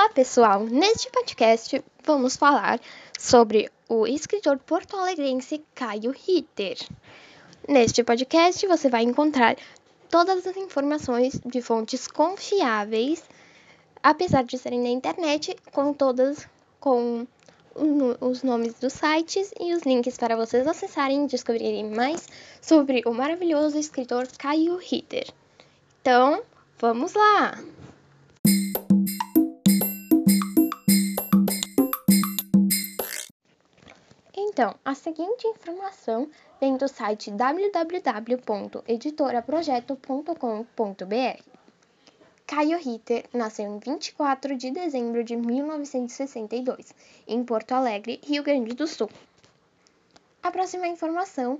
Olá, pessoal! Neste podcast vamos falar sobre o escritor porto-alegrense Caio Ritter. Neste podcast você vai encontrar todas as informações de fontes confiáveis, apesar de serem na internet, com todas com os nomes dos sites e os links para vocês acessarem e descobrirem mais sobre o maravilhoso escritor Caio Ritter. Então, vamos lá! Então, a seguinte informação vem do site www.editoraprojeto.com.br. Caio Ritter nasceu em 24 de dezembro de 1962, em Porto Alegre, Rio Grande do Sul. A próxima informação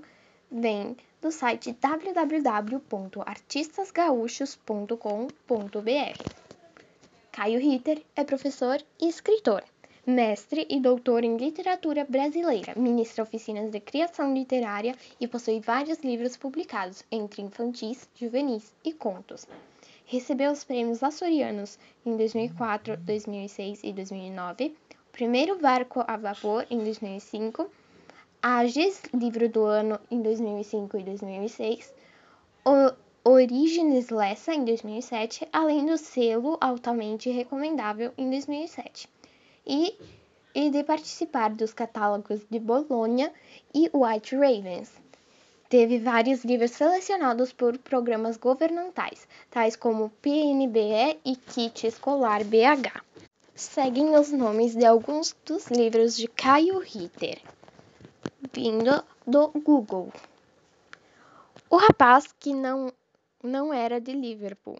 vem do site www.artistasgaúchos.com.br. Caio Ritter é professor e escritor mestre e doutor em literatura brasileira, ministra oficinas de criação literária e possui vários livros publicados, entre infantis, juvenis e contos. Recebeu os prêmios Açorianos em 2004, 2006 e 2009, o primeiro barco a vapor em 2005, Ages, livro do ano em 2005 e 2006, o Orígenes Lessa em 2007, além do selo altamente recomendável em 2007 e, e de participar dos catálogos de Bolonha e White Ravens. Teve vários livros selecionados por programas governamentais, tais como PNBE e Kit Escolar BH. Seguem os nomes de alguns dos livros de Caio Ritter, vindo do Google. O rapaz que não, não era de Liverpool.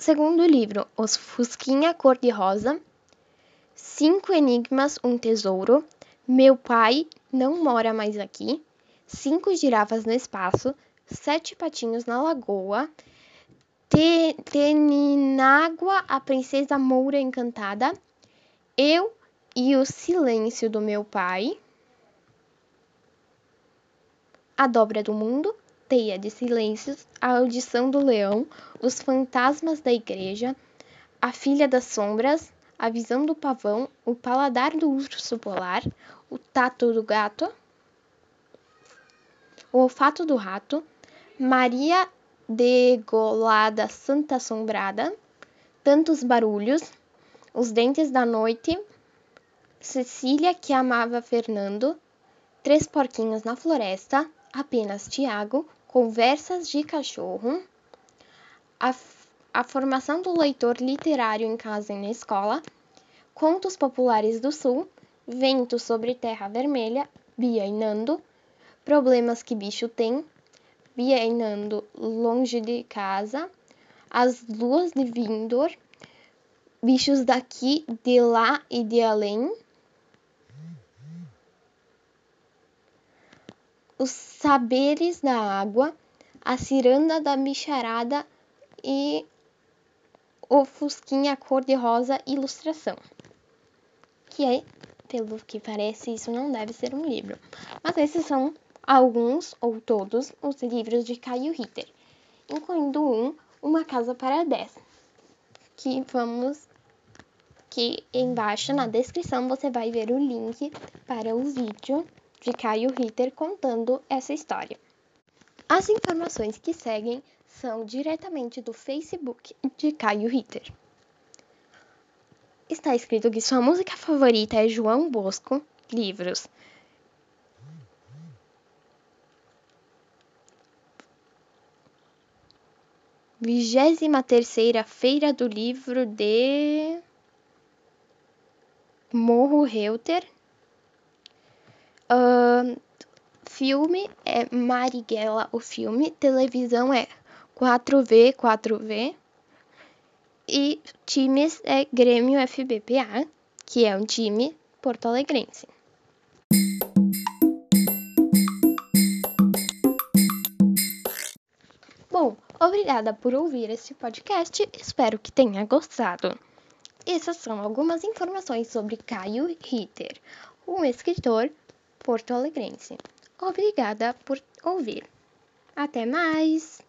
Segundo livro, Os Fusquinha Cor-de-Rosa, Cinco Enigmas, um Tesouro, Meu Pai Não Mora Mais Aqui, Cinco Girafas no Espaço, Sete Patinhos na Lagoa, Te Teninágua, a Princesa Moura Encantada, Eu e o Silêncio do Meu Pai, A Dobra do Mundo, Teia de Silêncios, A Audição do Leão, Os Fantasmas da Igreja, A Filha das Sombras, A Visão do Pavão, O Paladar do Urso Polar, O Tato do Gato, O Olfato do Rato, Maria Degolada Santa Assombrada, Tantos Barulhos, Os Dentes da Noite, Cecília que amava Fernando, Três Porquinhos na Floresta, Apenas Tiago, Conversas de Cachorro, a, a formação do leitor literário em casa e na escola, Contos Populares do Sul, Vento sobre Terra Vermelha, Bia e Nando, Problemas que Bicho Tem, Bia e Nando Longe de Casa, As Luas de Vindor, Bichos daqui, de lá e de além, os saberes da água, a ciranda da bicharada e o fusquinha cor-de-rosa ilustração. Que é, pelo que parece, isso não deve ser um livro. Mas esses são alguns ou todos os livros de Caio Ritter, incluindo um, Uma Casa para Dez, que vamos que embaixo na descrição você vai ver o link para o vídeo de Caio Ritter contando essa história. As informações que seguem são diretamente do Facebook de Caio Ritter. Está escrito que sua música favorita é João Bosco, livros. Vigésima terceira Feira do Livro de Morro Reuter, Uh, filme é Marighella, o filme. Televisão é 4V, 4V. E times é Grêmio FBPA, que é um time porto-alegrense. Bom, obrigada por ouvir este podcast. Espero que tenha gostado. Essas são algumas informações sobre Caio Ritter, um escritor porto-alegrense. Obrigada por ouvir. Até mais!